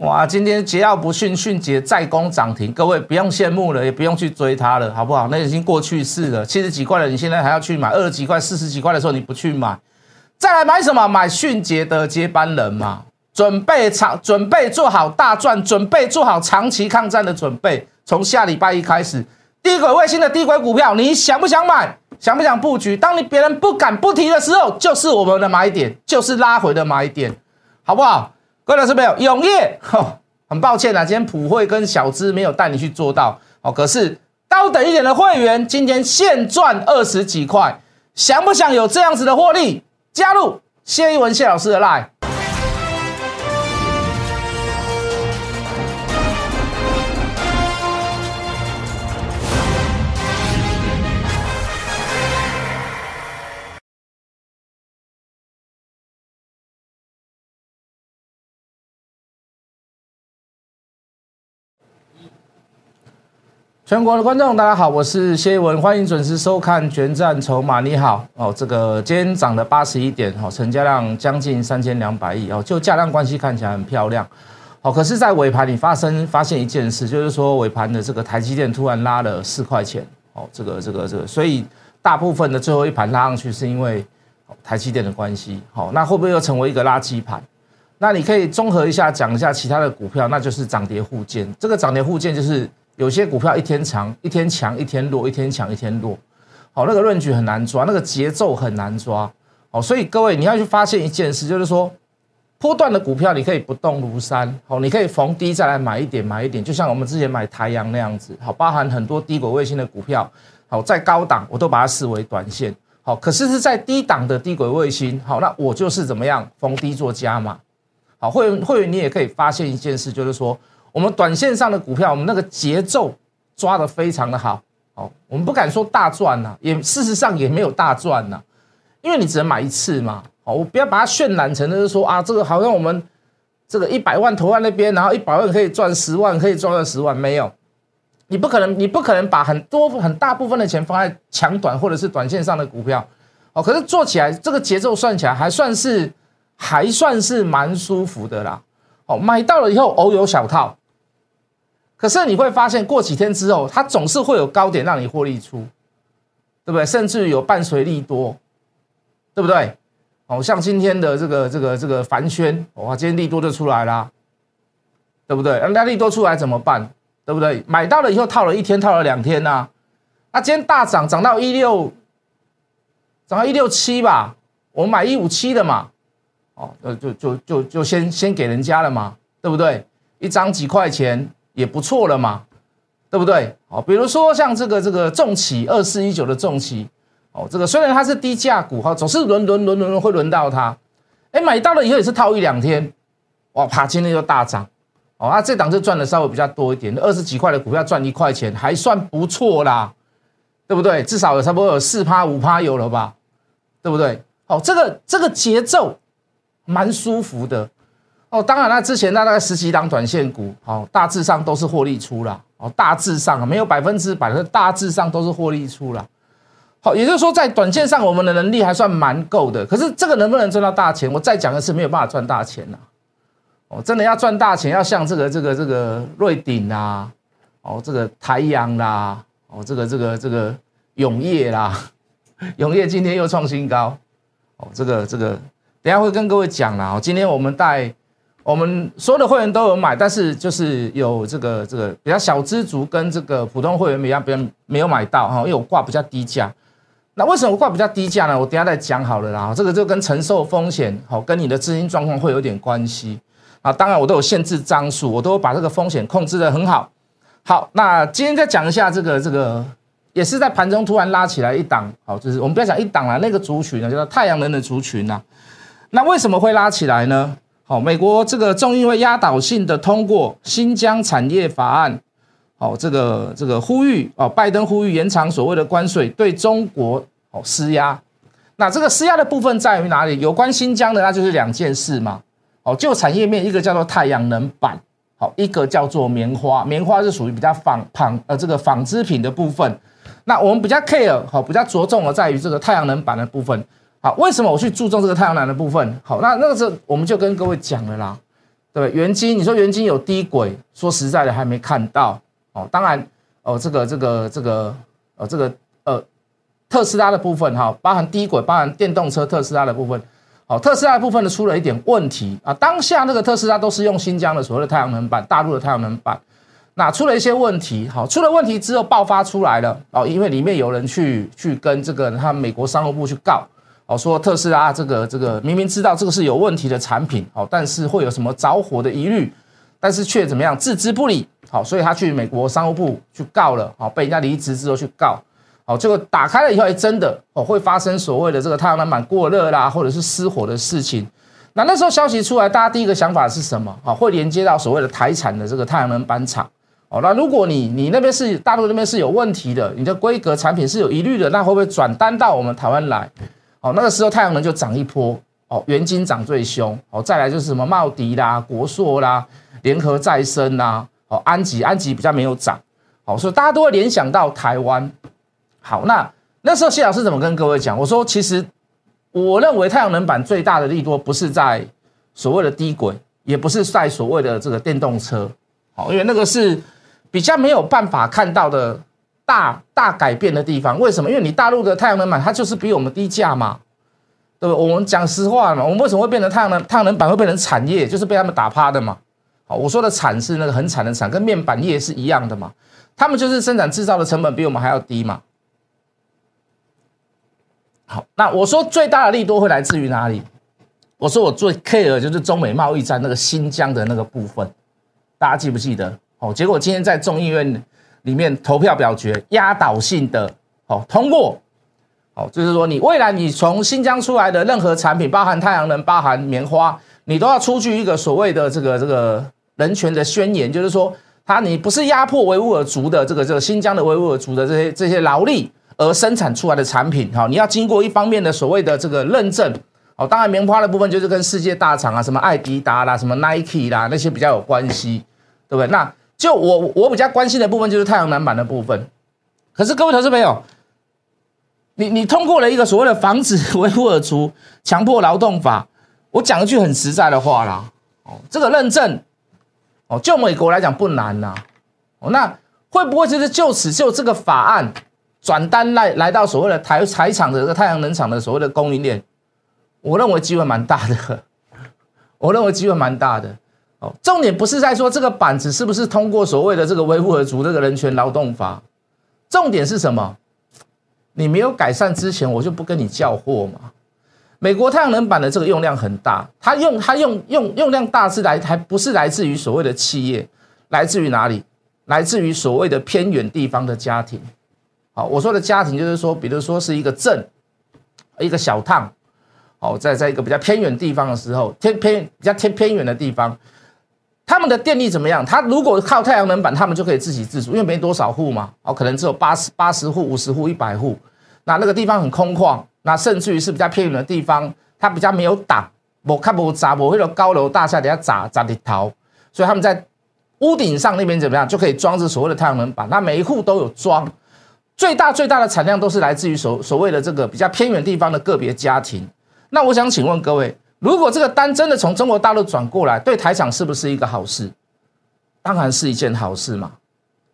哇，今天桀骜不驯，迅捷再攻涨停，各位不用羡慕了，也不用去追它了，好不好？那已经过去式了，七十几块了，你现在还要去买？二十几块、四十几块的时候你不去买，再来买什么？买迅捷的接班人嘛，准备长，准备做好大赚，准备做好长期抗战的准备。从下礼拜一开始，低轨卫星的低轨股票，你想不想买？想不想布局？当你别人不敢不提的时候，就是我们的买点，就是拉回的买点，好不好？各位老师朋友永业，很抱歉啊，今天普惠跟小资没有带你去做到哦。可是高等一点的会员今天现赚二十几块，想不想有这样子的获利？加入谢一文谢老师的 line。全国的观众，大家好，我是谢文，欢迎准时收看《全战筹码》。你好，哦，这个今天涨了八十一点，哦，成交量将近三千两百亿，哦，就价量关系看起来很漂亮，哦，可是，在尾盘你发生发现一件事，就是说尾盘的这个台积电突然拉了四块钱，哦，这个这个这个，所以大部分的最后一盘拉上去是因为台积电的关系，好，那会不会又成为一个垃圾盘？那你可以综合一下讲一下其他的股票，那就是涨跌互见，这个涨跌互见就是。有些股票一天强一天强一天弱，一天强一天弱，好，那个论据很难抓，那个节奏很难抓，好，所以各位你要去发现一件事，就是说，波段的股票你可以不动如山，好，你可以逢低再来买一点买一点，就像我们之前买台阳那样子，好，包含很多低轨卫星的股票，好，在高档我都把它视为短线，好，可是是在低档的低轨卫星，好，那我就是怎么样逢低做加码，好，会员会员你也可以发现一件事，就是说。我们短线上的股票，我们那个节奏抓得非常的好，哦，我们不敢说大赚呐，也事实上也没有大赚呐，因为你只能买一次嘛，哦，我不要把它渲染成就是说啊，这个好像我们这个一百万投在那边，然后一百万可以赚十万，可以赚二十万，没有，你不可能，你不可能把很多很大部分的钱放在强短或者是短线上的股票，哦，可是做起来这个节奏算起来还算是还算是蛮舒服的啦，哦，买到了以后偶有小套。可是你会发现，过几天之后，它总是会有高点让你获利出，对不对？甚至有伴随利多，对不对？哦，像今天的这个这个这个凡轩，哇，今天利多就出来啦，对不对？那利多出来怎么办？对不对？买到了以后套了一天，套了两天呐，那今天大涨，涨到一六，涨到一六七吧，我买一五七的嘛，哦，就就就就就先先给人家了嘛，对不对？一张几块钱。也不错了嘛，对不对？好，比如说像这个这个重企二四一九的重企，哦，这个虽然它是低价股哈，总是轮轮轮轮轮会轮到它，哎，买到了以后也是套一两天，哇，啪，今天又大涨，哦，啊，这档就赚的稍微比较多一点，二十几块的股票赚一块钱，还算不错啦，对不对？至少有差不多有四趴五趴有了吧，对不对？哦，这个这个节奏蛮舒服的。哦，当然，那之前那大概十几档短线股，好，大致上都是获利出了，哦，大致上没有百分之百，是大致上都是获利出了。好，也就是说，在短线上我们的能力还算蛮够的。可是这个能不能赚到大钱？我再讲一次，没有办法赚大钱呐。哦，真的要赚大钱，要像这个这个这个瑞鼎啦，哦，这个台阳啦，哦，这个这个这个永业啦，永业今天又创新高，哦，这个这个等下会跟各位讲啦。今天我们带。我们所有的会员都有买，但是就是有这个这个比较小资族跟这个普通会员一样，别人没有买到哈，因为我挂比较低价。那为什么挂比较低价呢？我等下再讲好了啦。这个就跟承受风险好，跟你的资金状况会有点关系啊。当然我都有限制张数，我都把这个风险控制的很好。好，那今天再讲一下这个这个，也是在盘中突然拉起来一档，好，就是我们不要讲一档了，那个族群呢叫做太阳能的族群呐。那为什么会拉起来呢？好，美国这个众议会压倒性的通过新疆产业法案，好，这个这个呼吁哦，拜登呼吁延长所谓的关税对中国哦施压。那这个施压的部分在于哪里？有关新疆的，那就是两件事嘛。哦，就产业面，一个叫做太阳能板，好，一个叫做棉花。棉花是属于比较纺纺呃这个纺织品的部分。那我们比较 care 好，比较着重的在于这个太阳能板的部分。好，为什么我去注重这个太阳能的部分？好，那那个时候我们就跟各位讲了啦。对元金，你说元金有低轨，说实在的还没看到哦。当然哦，这个这个这个呃这个呃特斯拉的部分哈，包含低轨，包含电动车特斯拉的部分，哦特斯拉的部分呢出了一点问题啊。当下那个特斯拉都是用新疆的所谓的太阳能板，大陆的太阳能板，那出了一些问题，好出了问题之后爆发出来了哦，因为里面有人去去跟这个他美国商务部去告。哦，说特斯拉这个这个明明知道这个是有问题的产品，哦，但是会有什么着火的疑虑，但是却怎么样置之不理，好，所以他去美国商务部去告了，好，被人家离职之后去告，好，结果打开了以后，还真的哦会发生所谓的这个太阳能板过热啦，或者是失火的事情。那那时候消息出来，大家第一个想法是什么？好，会连接到所谓的台产的这个太阳能板厂，哦，那如果你你那边是大陆那边是有问题的，你的规格产品是有疑虑的，那会不会转单到我们台湾来？哦，那个时候太阳能就涨一波，哦，元金涨最凶，哦，再来就是什么茂迪啦、国硕啦、联合再生啦，哦，安吉安吉比较没有涨，好，所以大家都会联想到台湾。好，那那时候谢老师怎么跟各位讲？我说，其实我认为太阳能板最大的利多不是在所谓的低轨，也不是在所谓的这个电动车，好，因为那个是比较没有办法看到的。大大改变的地方，为什么？因为你大陆的太阳能板，它就是比我们低价嘛，对不对？我们讲实话嘛，我们为什么会变成太阳能太阳能板会变成产业，就是被他们打趴的嘛。好，我说的惨是那个很惨的惨，跟面板业是一样的嘛。他们就是生产制造的成本比我们还要低嘛。好，那我说最大的利多会来自于哪里？我说我最 care 就是中美贸易战那个新疆的那个部分，大家记不记得？哦，结果今天在众议院。里面投票表决压倒性的哦通过，哦就是说你未来你从新疆出来的任何产品，包含太阳能、包含棉花，你都要出具一个所谓的这个这个人权的宣言，就是说他你不是压迫维吾尔族的这个这个新疆的维吾尔族的这些这些劳力而生产出来的产品，哈，你要经过一方面的所谓的这个认证，哦，当然棉花的部分就是跟世界大厂啊，什么艾迪达啦、什么 Nike 啦那些比较有关系，对不对？那就我我比较关心的部分就是太阳能板的部分，可是各位投资朋友，你你通过了一个所谓的防止 维吾尔族强迫劳动法，我讲一句很实在的话啦，哦，这个认证，哦，就美国来讲不难呐，哦，那会不会就是就此就这个法案转单来来到所谓的台台厂的这个太阳能厂的所谓的供应链？我认为机会蛮大的，我认为机会蛮大的。哦，重点不是在说这个板子是不是通过所谓的这个维吾尔族这个人权劳动法，重点是什么？你没有改善之前，我就不跟你叫货嘛。美国太阳能板的这个用量很大，它用它用用用量大是来还不是来自于所谓的企业，来自于哪里？来自于所谓的偏远地方的家庭。好，我说的家庭就是说，比如说是一个镇，一个小趟，哦，在在一个比较偏远地方的时候，偏偏比较偏偏远的地方。他们的电力怎么样？他如果靠太阳能板，他们就可以自给自足，因为没多少户嘛，哦，可能只有八十八十户、五十户、一百户，那那个地方很空旷，那甚至于是比较偏远的地方，它比较没有挡，我看不砸，我会有高楼大厦底下砸砸的逃，所以他们在屋顶上那边怎么样，就可以装置所谓的太阳能板，那每一户都有装，最大最大的产量都是来自于所所谓的这个比较偏远地方的个别家庭。那我想请问各位。如果这个单真的从中国大陆转过来，对台厂是不是一个好事？当然是一件好事嘛，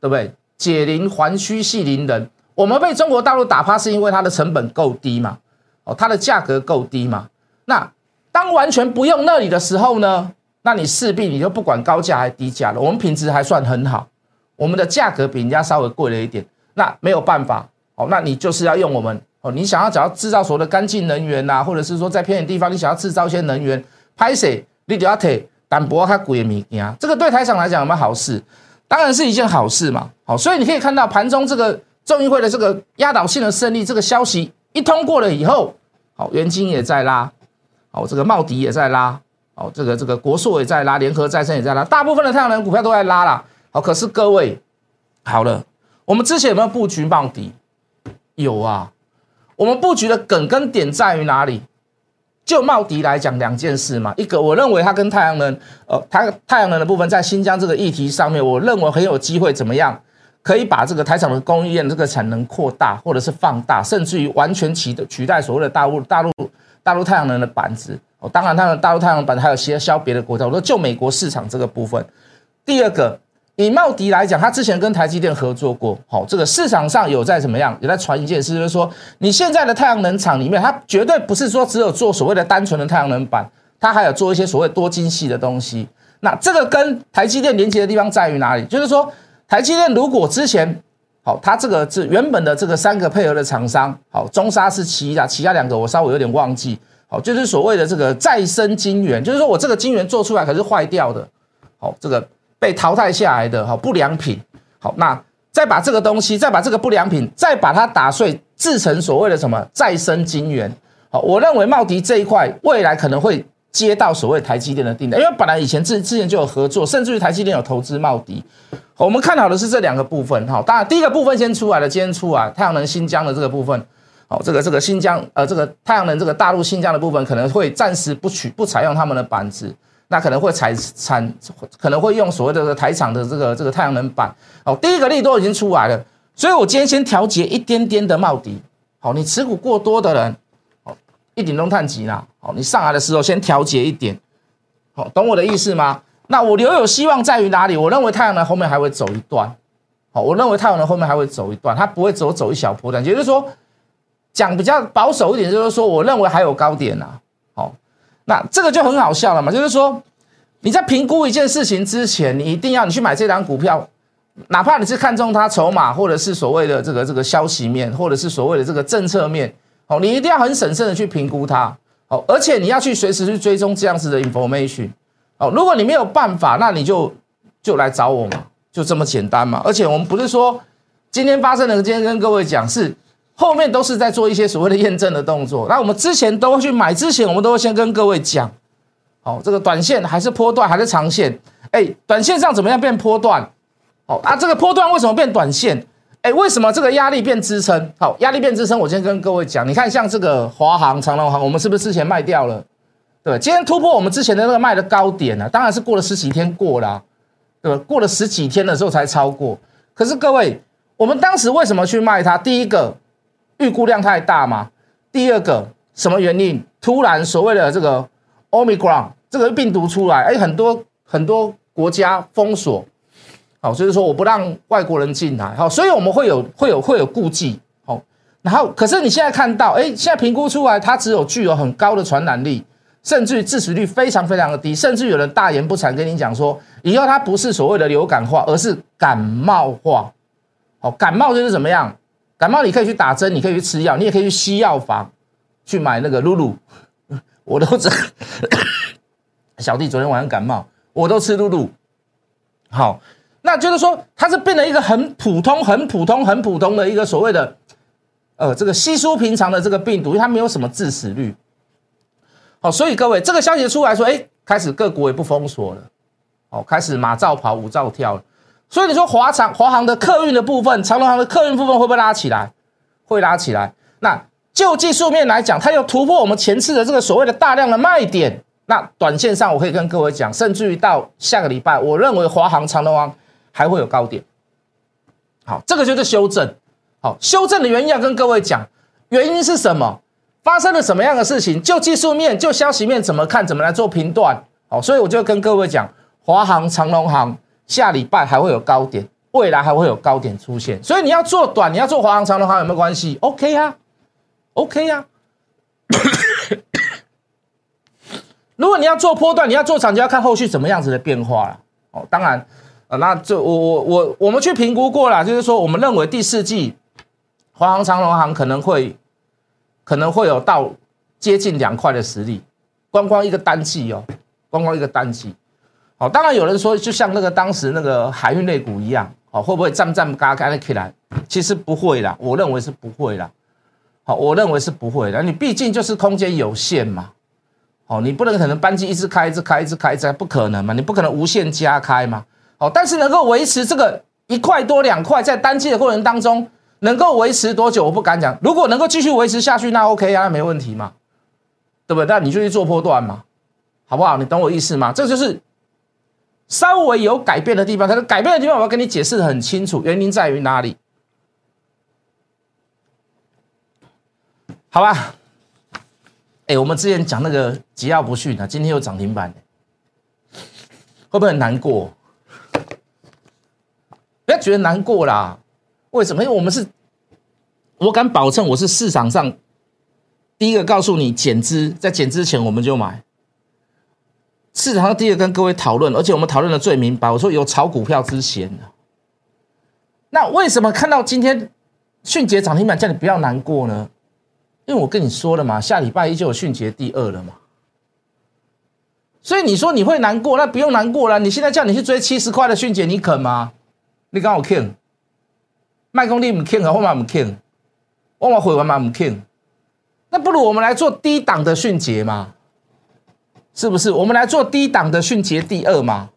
对不对？解铃还须系铃人。我们被中国大陆打趴，是因为它的成本够低嘛？哦，它的价格够低嘛？那当完全不用那里的时候呢？那你势必你就不管高价还是低价了。我们品质还算很好，我们的价格比人家稍微贵了一点，那没有办法哦。那你就是要用我们。哦，你想要只要制造所谓的干净能源呐，或者是说在偏远地方，你想要制造一些能源，拍摄你就要提淡薄它贵的物件，这个对台厂来讲有没有好事？当然是一件好事嘛。好，所以你可以看到盘中这个众议会的这个压倒性的胜利，这个消息一通过了以后，好，元金也在拉，好，这个茂迪也在拉，好，这个这个国硕也在拉，联合再生也在拉，大部分的太阳能股票都在拉了。好，可是各位，好了，我们之前有没有布局茂迪？有啊。我们布局的梗跟点在于哪里？就茂迪来讲，两件事嘛。一个，我认为它跟太阳能，呃，它太阳能的部分在新疆这个议题上面，我认为很有机会怎么样，可以把这个台厂的供应链这个产能扩大，或者是放大，甚至于完全取取代所谓的大陆大陆大陆太阳能的板子。哦，当然，它的大陆太阳板还有些销别的国家。我说就美国市场这个部分。第二个，以茂迪来讲，他之前跟台积电合作过，好，这个市场上有在怎么样？有在传一件事，就是说你现在的太阳能厂里面，它绝对不是说只有做所谓的单纯的太阳能板，它还有做一些所谓多晶系的东西。那这个跟台积电连接的地方在于哪里？就是说，台积电如果之前好，它这个是原本的这个三个配合的厂商，好，中沙是其一其他两个我稍微有点忘记，好，就是所谓的这个再生晶圆，就是说我这个晶圆做出来可是坏掉的，好，这个被淘汰下来的，哈不良品，好，那再把这个东西，再把这个不良品，再把它打碎，制成所谓的什么再生晶圆，好，我认为茂迪这一块未来可能会。接到所谓台积电的订单，因为本来以前之之前就有合作，甚至于台积电有投资茂迪。我们看好的是这两个部分，哈，当然第一个部分先出来了，今天出来太阳能新疆的这个部分，好，这个这个新疆呃这个太阳能这个大陆新疆的部分可能会暂时不取不采用他们的板子，那可能会采产可能会用所谓的台厂的这个这个太阳能板，哦，第一个利都已经出来了，所以我今天先调节一点点的茂迪，好，你持股过多的人。哦一点都探急啦，好，你上来的时候先调节一点，好，懂我的意思吗？那我留有希望在于哪里？我认为太阳能后面还会走一段，好，我认为太阳能后面还会走一段，它不会走走一小波段，也就是说，讲比较保守一点，就是说，我认为还有高点呐，那这个就很好笑了嘛，就是说，你在评估一件事情之前，你一定要你去买这张股票，哪怕你是看中它筹码，或者是所谓的这个这个消息面，或者是所谓的这个政策面。哦，你一定要很审慎的去评估它，哦，而且你要去随时去追踪这样子的 information，哦，如果你没有办法，那你就就来找我嘛，就这么简单嘛。而且我们不是说今天发生的，今天跟各位讲是后面都是在做一些所谓的验证的动作。那我们之前都会去买，之前我们都会先跟各位讲，好，这个短线还是波段还是长线？哎，短线上怎么样变波段？好啊，这个波段为什么变短线？哎，为什么这个压力变支撑？好，压力变支撑，我今天跟各位讲，你看像这个华航、长隆航，我们是不是之前卖掉了？对，今天突破我们之前的那个卖的高点呢？当然是过了十几天过了，对吧？过了十几天的时候才超过。可是各位，我们当时为什么去卖它？第一个，预估量太大嘛。第二个，什么原因？突然所谓的这个 Omicron 这个病毒出来，哎，很多很多国家封锁。好，所以说我不让外国人进来，好，所以我们会有会有会有顾忌，好，然后可是你现在看到，哎，现在评估出来它只有具有很高的传染力，甚至于致死率非常非常的低，甚至有人大言不惭跟你讲说，以后它不是所谓的流感化，而是感冒化，好，感冒就是怎么样？感冒你可以去打针，你可以去吃药，你也可以去西药房去买那个露露，我都这 小弟昨天晚上感冒，我都吃露露，好。那就是说，它是变成一个很普通、很普通、很普通的一个所谓的，呃，这个稀疏平常的这个病毒，因为它没有什么致死率。好，所以各位，这个消息出来说，哎，开始各国也不封锁了，哦，开始马照跑，舞照跳了。所以你说华长、华航的客运的部分，长龙航的客运部分会不会拉起来？会拉起来。那就技术面来讲，它又突破我们前次的这个所谓的大量的卖点。那短线上，我可以跟各位讲，甚至于到下个礼拜，我认为华航、长龙航。还会有高点，好，这个就是修正。好，修正的原因要跟各位讲，原因是什么？发生了什么样的事情？就技术面，就消息面怎么看？怎么来做评断？好，所以我就跟各位讲，华航、长隆航下礼拜还会有高点，未来还会有高点出现。所以你要做短，你要做华航、长隆航有没有关系？OK 啊，OK 啊。如果你要做波段，你要做长，就要看后续怎么样子的变化了。哦，当然。那这我我我我们去评估过了，就是说我们认为第四季华航、长隆航可能会可能会有到接近两块的实力，光光一个单季哦，光光一个单季。好，当然有人说就像那个当时那个海运类股一样，哦会不会站站嘎嘎的起来？其实不会啦，我认为是不会啦。好，我认为是不会的，你毕竟就是空间有限嘛。好，你不能可能班机一直开一直开一直开一直不可能嘛，你不可能无限加开嘛。哦，但是能够维持这个一块多两块，在单机的过程当中，能够维持多久，我不敢讲。如果能够继续维持下去，那 OK 啊，那没问题嘛，对不对？那你就去做波段嘛，好不好？你懂我意思吗？这就是稍微有改变的地方。可是改变的地方，我要跟你解释的很清楚，原因在于哪里？好吧？哎，我们之前讲那个桀骜不驯啊，今天又涨停板，会不会很难过？不要觉得难过啦，为什么？因为我们是，我敢保证，我是市场上第一个告诉你减资，在减之前我们就买。市场上第一个跟各位讨论，而且我们讨论的最明白。我说有炒股票之嫌，那为什么看到今天迅捷涨停板叫你不要难过呢？因为我跟你说了嘛，下礼拜一就有迅捷第二了嘛。所以你说你会难过，那不用难过了。你现在叫你去追七十块的迅捷，你肯吗？你刚我肯，卖功力唔肯啊，我嘛唔肯，我嘛回完嘛唔肯。那不如我们来做低档的迅捷嘛。是不是？我们来做低档的迅捷第二嘛？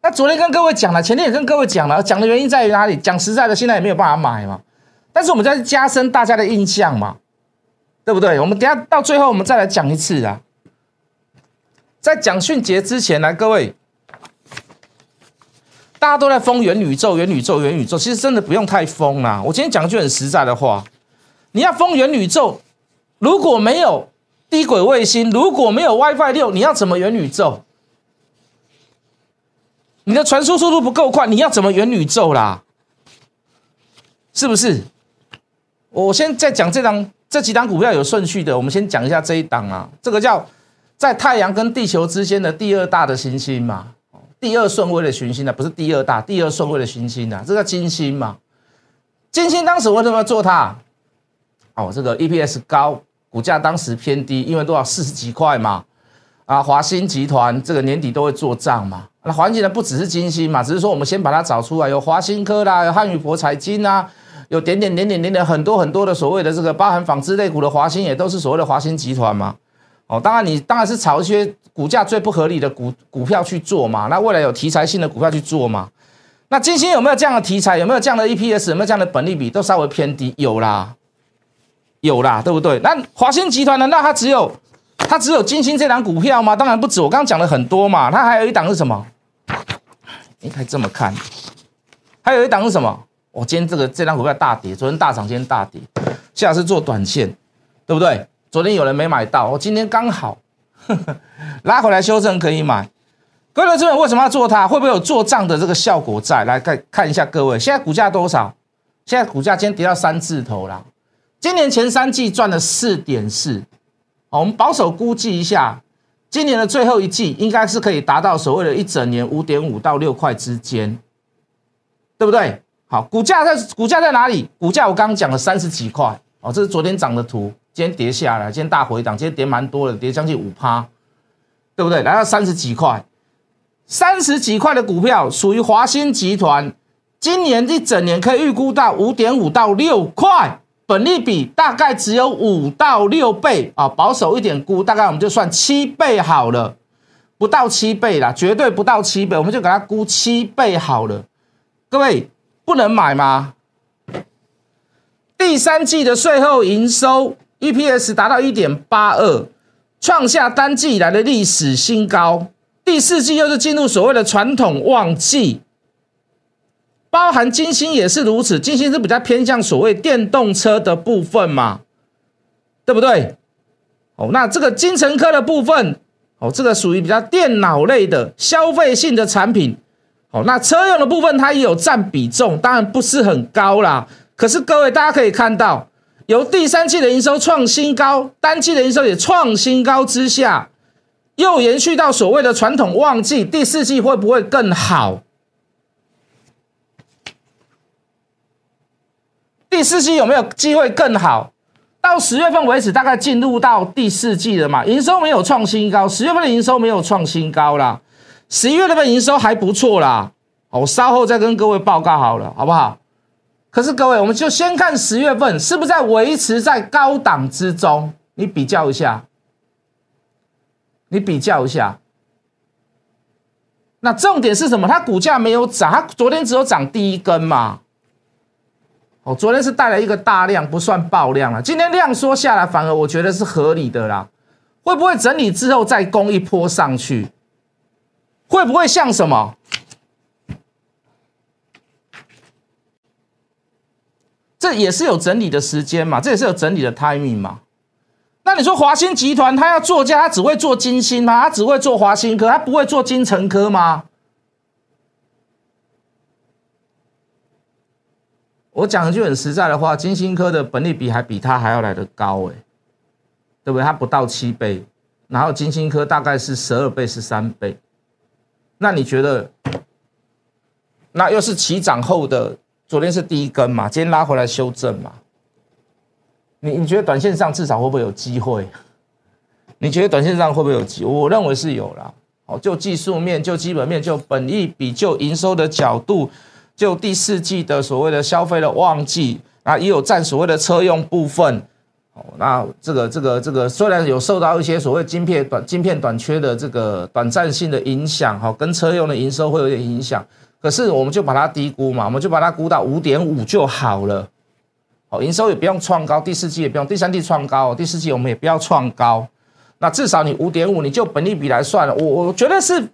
那昨天跟各位讲了，前天也跟各位讲了，讲的原因在于哪里？讲实在的，现在也没有办法买嘛。但是我们在加深大家的印象嘛，对不对？我们等下到最后，我们再来讲一次啊。在讲迅捷之前，来各位，大家都在封元宇宙，元宇宙，元宇宙，其实真的不用太疯啦。我今天讲一句很实在的话，你要封元宇宙，如果没有。低轨卫星如果没有 WiFi 六，你要怎么元宇宙？你的传输速度不够快，你要怎么元宇宙啦？是不是？我先在讲这档这几档股票有顺序的，我们先讲一下这一档啊。这个叫在太阳跟地球之间的第二大的行星嘛，第二顺位的行星呢，不是第二大，第二顺位的行星啊，这叫金星嘛。金星当时为什么要做它？哦，这个 EPS 高。股价当时偏低，因为多少四十几块嘛，啊，华兴集团这个年底都会做账嘛。那环境呢不只是金星嘛，只是说我们先把它找出来，有华兴科啦，有汉语博彩金啊，有点点点点点点很多很多的所谓的这个包含纺织类股的华兴也都是所谓的华兴集团嘛。哦，当然你当然是炒一些股价最不合理的股股票去做嘛。那未来有题材性的股票去做嘛。那金星有没有这样的题材？有没有这样的 EPS？有没有这样的本利比？都稍微偏低，有啦。有啦，对不对？那华兴集团难道它只有它只有金星这档股票吗？当然不止，我刚刚讲了很多嘛。它还有一档是什么？你可以这么看，还有一档是什么？我今天这个这档股票大跌，昨天大涨，今天大跌，下次做短线，对不对？昨天有人没买到，我今天刚好 拉回来修正可以买。各位这边为什么要做它？会不会有做账的这个效果在？来看看一下各位，现在股价多少？现在股价今天跌到三字头了。今年前三季赚了四点四，我们保守估计一下，今年的最后一季应该是可以达到所谓的一整年五点五到六块之间，对不对？好，股价在股价在哪里？股价我刚刚讲了三十几块哦，这是昨天涨的图，今天跌下来，今天大回档，今天跌蛮多的，跌将近五趴，对不对？来到三十几块，三十几块的股票属于华兴集团，今年一整年可以预估到五点五到六块。本利比大概只有五到六倍啊，保守一点估，大概我们就算七倍好了，不到七倍啦，绝对不到七倍，我们就给它估七倍好了。各位不能买吗？第三季的税后营收 EPS 达到一点八二，创下单季以来的历史新高。第四季又是进入所谓的传统旺季。包含金星也是如此，金星是比较偏向所谓电动车的部分嘛，对不对？哦，那这个金城科的部分，哦，这个属于比较电脑类的消费性的产品，哦，那车用的部分它也有占比重，当然不是很高啦。可是各位大家可以看到，由第三季的营收创新高，单季的营收也创新高之下，又延续到所谓的传统旺季，第四季会不会更好？第四季有没有机会更好？到十月份为止，大概进入到第四季了嘛？营收没有创新高，十月份的营收没有创新高啦。十一月份营收还不错啦。我稍后再跟各位报告好了，好不好？可是各位，我们就先看十月份是不是在维持在高档之中？你比较一下，你比较一下。那重点是什么？它股价没有涨，它昨天只有涨第一根嘛。哦，昨天是带来一个大量，不算爆量了。今天量缩下来，反而我觉得是合理的啦。会不会整理之后再攻一波上去？会不会像什么？这也是有整理的时间嘛，这也是有整理的 timing 嘛。那你说华兴集团他要做价，他只会做金星吗？他只会做华兴科，他不会做金城科吗？我讲一句很实在的话，金星科的本利比还比它还要来得高哎，对不对？它不到七倍，然后金星科大概是十二倍、十三倍。那你觉得，那又是起涨后的？昨天是第一根嘛，今天拉回来修正嘛。你你觉得短线上至少会不会有机会？你觉得短线上会不会有机？我认为是有啦。哦，就技术面、就基本面、就本益比、就营收的角度。就第四季的所谓的消费的旺季啊，也有占所谓的车用部分哦。那这个这个这个虽然有受到一些所谓晶片短晶片短缺的这个短暂性的影响哈，跟车用的营收会有点影响，可是我们就把它低估嘛，我们就把它估到五点五就好了。好，营收也不用创高，第四季也不用，第三季创高，第四季我们也不要创高。那至少你五点五，你就本利比来算了，我我觉得是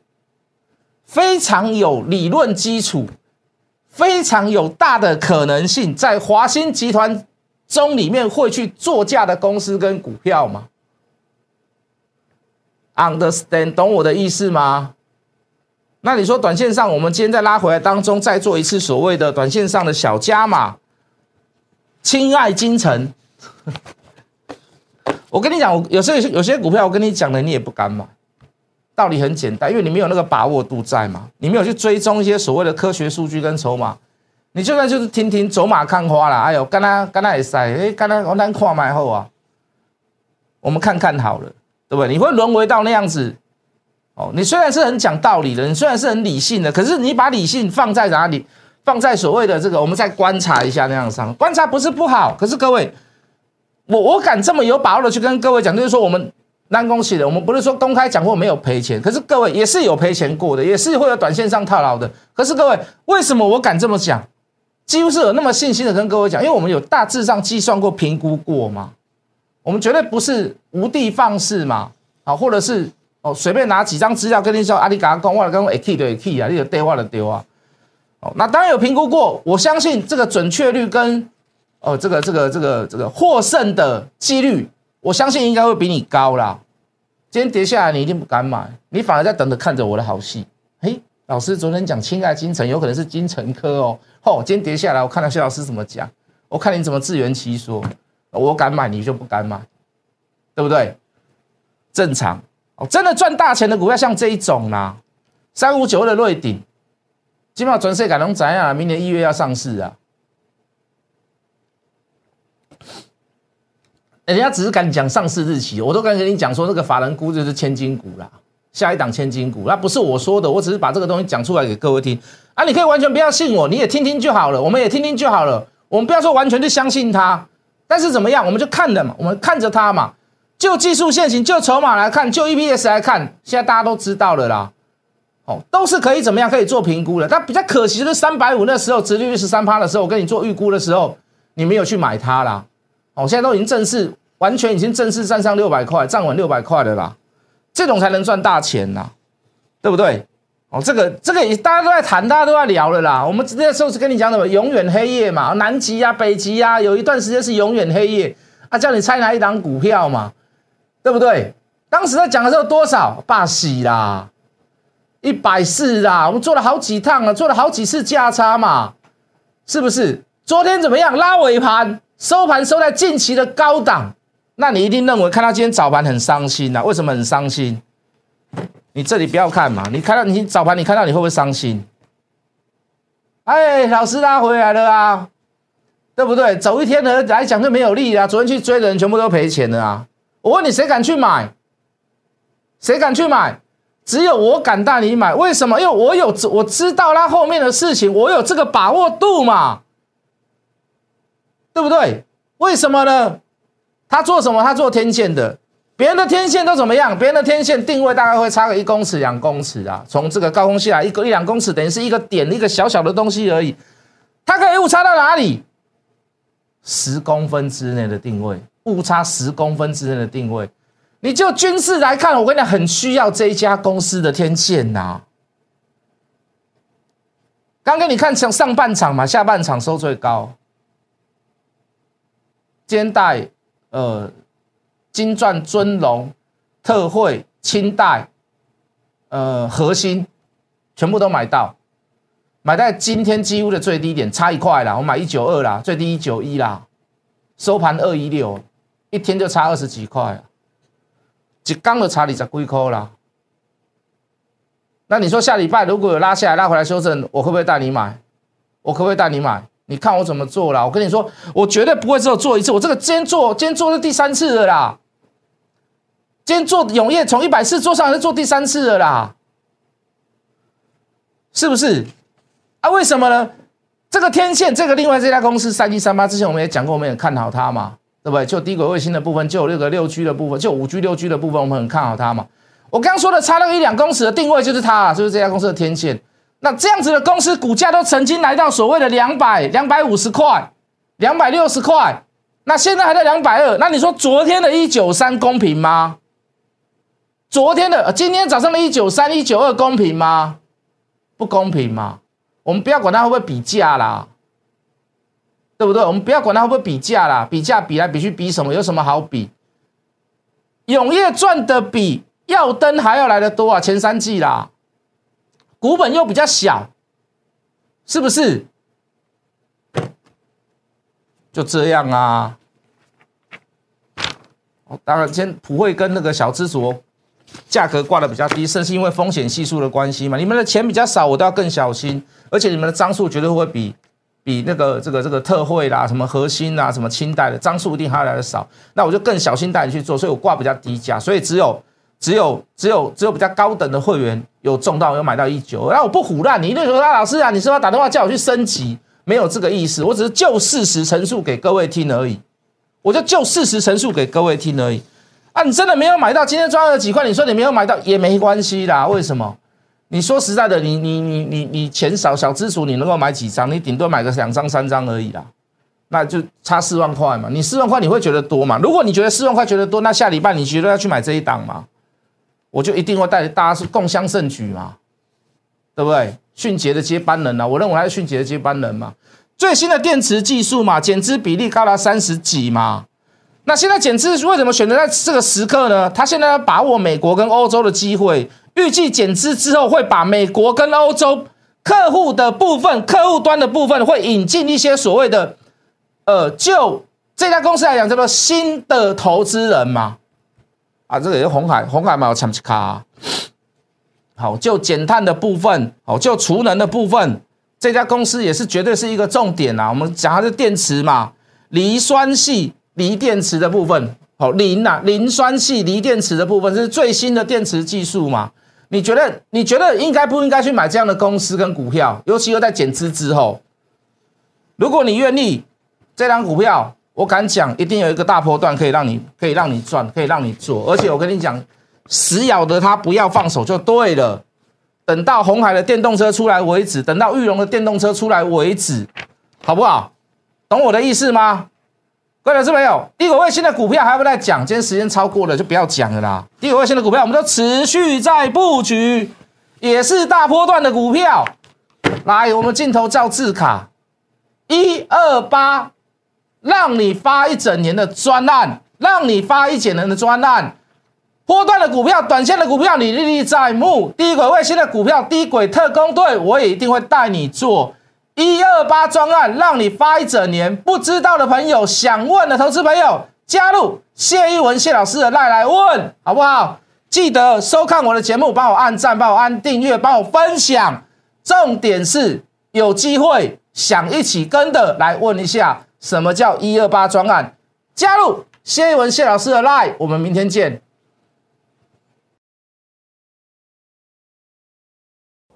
非常有理论基础。非常有大的可能性，在华兴集团中里面会去作价的公司跟股票吗？Understand，懂我的意思吗？那你说短线上，我们今天在拉回来当中，再做一次所谓的短线上的小加码。亲爱金城，我跟你讲，我有些有些股票，我跟你讲了，你也不敢买。道理很简单，因为你没有那个把握度在嘛，你没有去追踪一些所谓的科学数据跟筹码，你就算就是听听走马看花啦。哎呦，刚刚刚刚也塞，哎，刚刚我难跨买后啊，我们看看好了，对不对？你会沦为到那样子哦。你虽然是很讲道理的，你虽然是很理性的，可是你把理性放在哪里？放在所谓的这个，我们再观察一下那样上，观察不是不好，可是各位，我我敢这么有把握的去跟各位讲，就是说我们。难恭喜的，我们不是说公开讲过没有赔钱，可是各位也是有赔钱过的，也是会有短线上套牢的。可是各位，为什么我敢这么讲？几乎是有那么信心的跟各位讲，因为我们有大致上计算过、评估过嘛。我们绝对不是无的放矢嘛，啊，或者是哦随便拿几张资料跟你说，阿里嘎讲，我跟我 A K 的 A K 啊，你就对话的丢啊。哦，那当然有评估过，我相信这个准确率跟哦这个这个这个这个获胜的几率。我相信应该会比你高啦。今天跌下来，你一定不敢买，你反而在等着看着我的好戏。嘿，老师昨天讲亲爱金城，有可能是金城科哦。吼，今天跌下来，我看到谢老师怎么讲，我看你怎么自圆其说。我敢买，你就不敢买，对不对？正常哦。真的赚大钱的股票，像这一种啦，三五九的瑞鼎，基本上全世界拢知啊，明年一月要上市啊。人家只是敢讲上市日期，我都敢跟你讲说，那个法人估就是千金股啦，下一档千金股，那不是我说的，我只是把这个东西讲出来给各位听啊。你可以完全不要信我，你也听听就好了，我们也听听就好了。我们不要说完全就相信它，但是怎么样，我们就看着嘛，我们看着它嘛。就技术线型，就筹码来看，就 EPS 来看，现在大家都知道了啦。哦，都是可以怎么样，可以做评估的。但比较可惜的是，三百五那时候，殖利率十三趴的时候，我跟你做预估的时候，你没有去买它啦。哦，现在都已经正式。完全已经正式站上六百块，站稳六百块的啦，这种才能赚大钱呐，对不对？哦，这个这个也大家都在谈，大家都在聊了啦。我们那时候是跟你讲什么？永远黑夜嘛，南极啊、北极啊，有一段时间是永远黑夜啊，叫你猜哪一档股票嘛，对不对？当时在讲的时候多少？霸喜啦，一百四啦，我们做了好几趟了，做了好几次价差嘛，是不是？昨天怎么样？拉尾盘，收盘收在近期的高档。那你一定认为看到今天早盘很伤心呐？为什么很伤心？你这里不要看嘛，你看到你早盘你看到你会不会伤心？哎，老师拉回来了啊，对不对？走一天的来讲就没有利啊。昨天去追的人全部都赔钱了啊。我问你，谁敢去买？谁敢去买？只有我敢带你买。为什么？因为我有我知道它后面的事情，我有这个把握度嘛，对不对？为什么呢？他做什么？他做天线的，别人的天线都怎么样？别人的天线定位大概会差个一公尺、两公尺啊，从这个高空下来一个一两公尺，等于是一个点，一个小小的东西而已。它可以误差到哪里？十公分之内的定位，误差十公分之内的定位。你就军事来看，我跟你讲，很需要这一家公司的天线呐。刚跟你看上上半场嘛，下半场收最高，肩带。呃，金钻、尊龙、特惠、清代，呃，核心全部都买到，买在今天几乎的最低点，差一块啦，我买一九二啦，最低一九一啦，收盘二一六，一天就差二十几块，一缸的差二十几块啦。那你说下礼拜如果有拉下来拉回来修正，我会不会带你买？我可不可以带你买？你看我怎么做啦？我跟你说，我绝对不会只有做一次，我这个今天做，今天做是第三次了啦。今天做永业从一百次做上来，是做第三次了啦，是不是？啊，为什么呢？这个天线，这个另外这家公司三一三八，之前我们也讲过，我们也看好它嘛，对不对？就低轨卫星的部分，就有那个六 G 的部分，就五 G 六 G 的部分，我们很看好它嘛。我刚刚说的差那个一两公尺的定位就是它，就是这家公司的天线。那这样子的公司股价都曾经来到所谓的两百、两百五十块、两百六十块，那现在还在两百二。那你说昨天的一九三公平吗？昨天的、今天早上的一九三、一九二公平吗？不公平嘛？我们不要管它会不会比价啦，对不对？我们不要管它会不会比价啦，比价比来比去比什么？有什么好比？永业赚的比。耀灯还要来的多啊，前三季啦，股本又比较小，是不是？就这样啊。哦，当然，先普惠跟那个小资族价格挂的比较低，是是因为风险系数的关系嘛？你们的钱比较少，我都要更小心，而且你们的张数绝对会比比那个这个这个特惠啦、什么核心啊、什么清代的张数一定还要来的少，那我就更小心带你去做，所以我挂比较低价，所以只有。只有只有只有比较高等的会员有中到有买到一九，那我不胡乱，你那时候老师啊，你是要打电话叫我去升级？没有这个意思，我只是就事实陈述给各位听而已，我就就事实陈述给各位听而已。啊，你真的没有买到，今天赚了几块，你说你没有买到也没关系啦。为什么？你说实在的，你你你你你钱少小资主，你能够买几张？你顶多买个两张三张而已啦，那就差四万块嘛。你四万块你会觉得多嘛？如果你觉得四万块觉得多，那下礼拜你绝对要去买这一档嘛。我就一定会带大家是共襄盛举嘛，对不对？迅捷的接班人啊，我认为还是迅捷的接班人嘛。最新的电池技术嘛，减资比例高达三十几嘛。那现在减资为什么选择在这个时刻呢？他现在要把握美国跟欧洲的机会，预计减资之后会把美国跟欧洲客户的部分、客户端的部分会引进一些所谓的，呃，就这家公司来讲叫做新的投资人嘛。啊，这个也是红海，红海嘛有抢起卡。好，就减碳的部分，好，就储能的部分，这家公司也是绝对是一个重点啊。我们讲它是电池嘛，磷酸系锂电池的部分，好，磷呐，磷酸系锂电池的部分是最新的电池技术嘛？你觉得你觉得应该不应该去买这样的公司跟股票？尤其又在减资之后，如果你愿意，这张股票。我敢讲，一定有一个大波段可以让你，可以让你赚，可以让你做。而且我跟你讲，死咬的它不要放手就对了。等到红海的电动车出来为止，等到玉龙的电动车出来为止，好不好？懂我的意思吗？各位老师没有？低轨卫星的股票还不在讲，今天时间超过了就不要讲了啦。低轨卫星的股票我们都持续在布局，也是大波段的股票。来，我们镜头照字卡，一二八。让你发一整年的专案，让你发一整年的专案，波段的股票、短线的股票，你历历在目。低轨卫星的股票、低轨特工队，我也一定会带你做一二八专案，让你发一整年。不知道的朋友，想问的投资朋友，加入谢一文谢老师的赖来问，好不好？记得收看我的节目，帮我按赞，帮我按订阅，帮我分享。重点是有机会想一起跟的来问一下。什么叫一二八专案？加入谢一文谢老师的 line，我们明天见。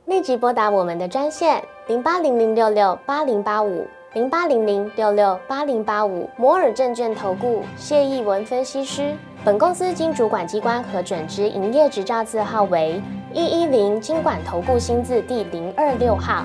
立即拨打我们的专线零八零零六六八零八五零八零零六六八零八五摩尔证券投顾谢一文分析师。本公司经主管机关核准之营业执照字号为一一零金管投顾新字第零二六号。